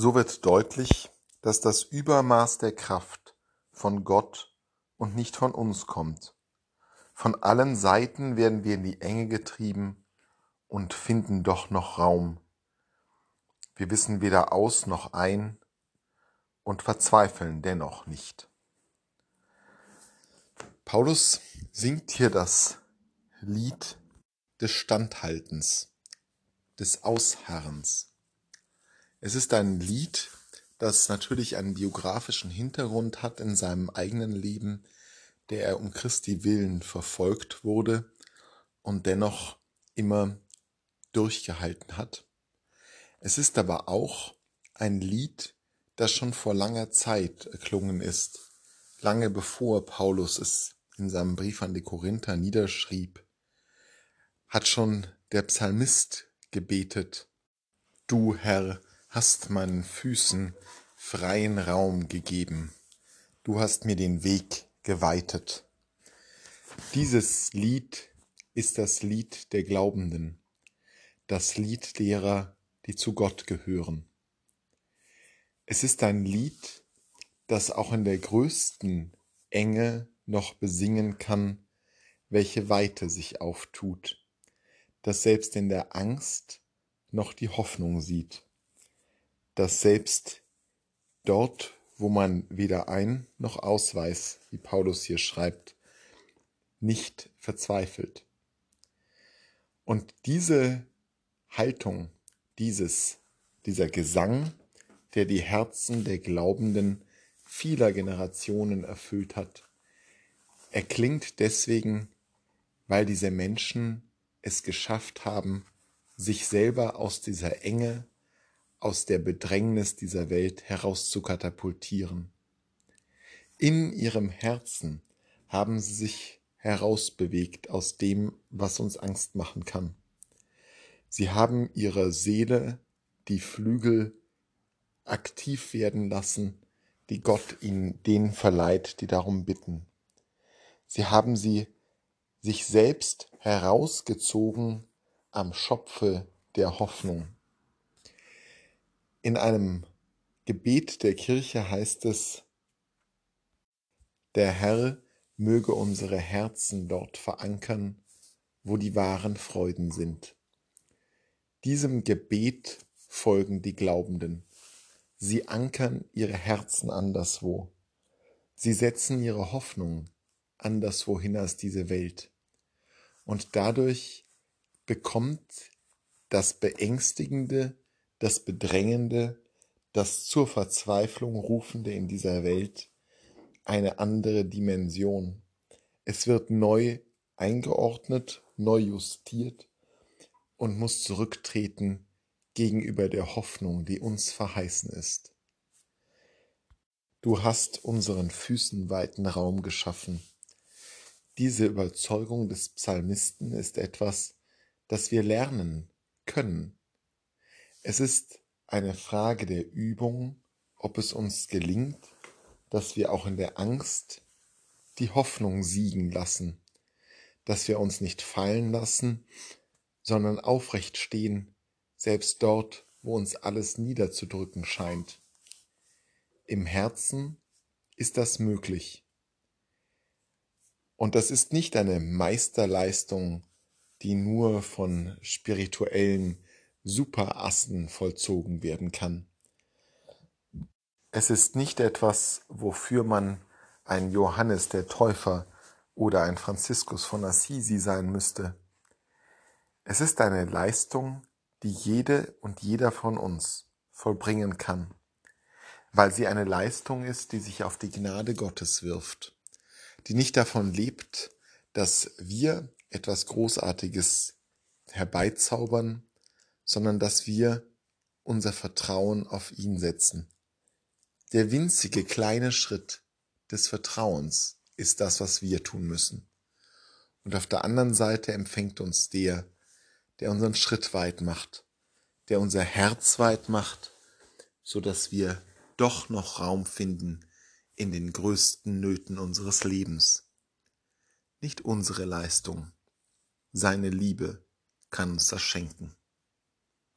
So wird deutlich, dass das Übermaß der Kraft von Gott und nicht von uns kommt. Von allen Seiten werden wir in die Enge getrieben und finden doch noch Raum. Wir wissen weder aus noch ein und verzweifeln dennoch nicht. Paulus singt hier das Lied des Standhaltens, des Ausharrens. Es ist ein Lied, das natürlich einen biografischen Hintergrund hat in seinem eigenen Leben, der er um Christi willen verfolgt wurde und dennoch immer durchgehalten hat. Es ist aber auch ein Lied, das schon vor langer Zeit erklungen ist, lange bevor Paulus es in seinem Brief an die Korinther niederschrieb, hat schon der Psalmist gebetet, Du Herr hast meinen Füßen freien Raum gegeben, du hast mir den Weg geweitet. Dieses Lied ist das Lied der Glaubenden, das Lied derer, die zu Gott gehören. Es ist ein Lied, das auch in der größten Enge noch besingen kann, welche Weite sich auftut, das selbst in der Angst noch die Hoffnung sieht, dass selbst dort, wo man weder ein noch ausweis, wie Paulus hier schreibt, nicht verzweifelt. Und diese Haltung, dieses, dieser Gesang, der die Herzen der Glaubenden vieler Generationen erfüllt hat, erklingt deswegen, weil diese Menschen es geschafft haben, sich selber aus dieser Enge aus der Bedrängnis dieser Welt herauszukatapultieren. In ihrem Herzen haben sie sich herausbewegt aus dem, was uns Angst machen kann. Sie haben ihrer Seele die Flügel aktiv werden lassen, die Gott ihnen denen verleiht, die darum bitten. Sie haben sie sich selbst herausgezogen am Schopfe der Hoffnung. In einem Gebet der Kirche heißt es, der Herr möge unsere Herzen dort verankern, wo die wahren Freuden sind. Diesem Gebet folgen die Glaubenden. Sie ankern ihre Herzen anderswo. Sie setzen ihre Hoffnung anderswohin als diese Welt. Und dadurch bekommt das Beängstigende das Bedrängende, das zur Verzweiflung rufende in dieser Welt eine andere Dimension. Es wird neu eingeordnet, neu justiert und muss zurücktreten gegenüber der Hoffnung, die uns verheißen ist. Du hast unseren Füßen weiten Raum geschaffen. Diese Überzeugung des Psalmisten ist etwas, das wir lernen können es ist eine Frage der Übung, ob es uns gelingt, dass wir auch in der Angst die Hoffnung siegen lassen, dass wir uns nicht fallen lassen, sondern aufrecht stehen, selbst dort, wo uns alles niederzudrücken scheint. Im Herzen ist das möglich. Und das ist nicht eine Meisterleistung, die nur von spirituellen Superassen vollzogen werden kann. Es ist nicht etwas, wofür man ein Johannes der Täufer oder ein Franziskus von Assisi sein müsste. Es ist eine Leistung, die jede und jeder von uns vollbringen kann, weil sie eine Leistung ist, die sich auf die Gnade Gottes wirft, die nicht davon lebt, dass wir etwas Großartiges herbeizaubern, sondern dass wir unser Vertrauen auf ihn setzen. Der winzige kleine Schritt des Vertrauens ist das, was wir tun müssen. Und auf der anderen Seite empfängt uns der, der unseren Schritt weit macht, der unser Herz weit macht, so dass wir doch noch Raum finden in den größten Nöten unseres Lebens. Nicht unsere Leistung, seine Liebe kann uns das schenken.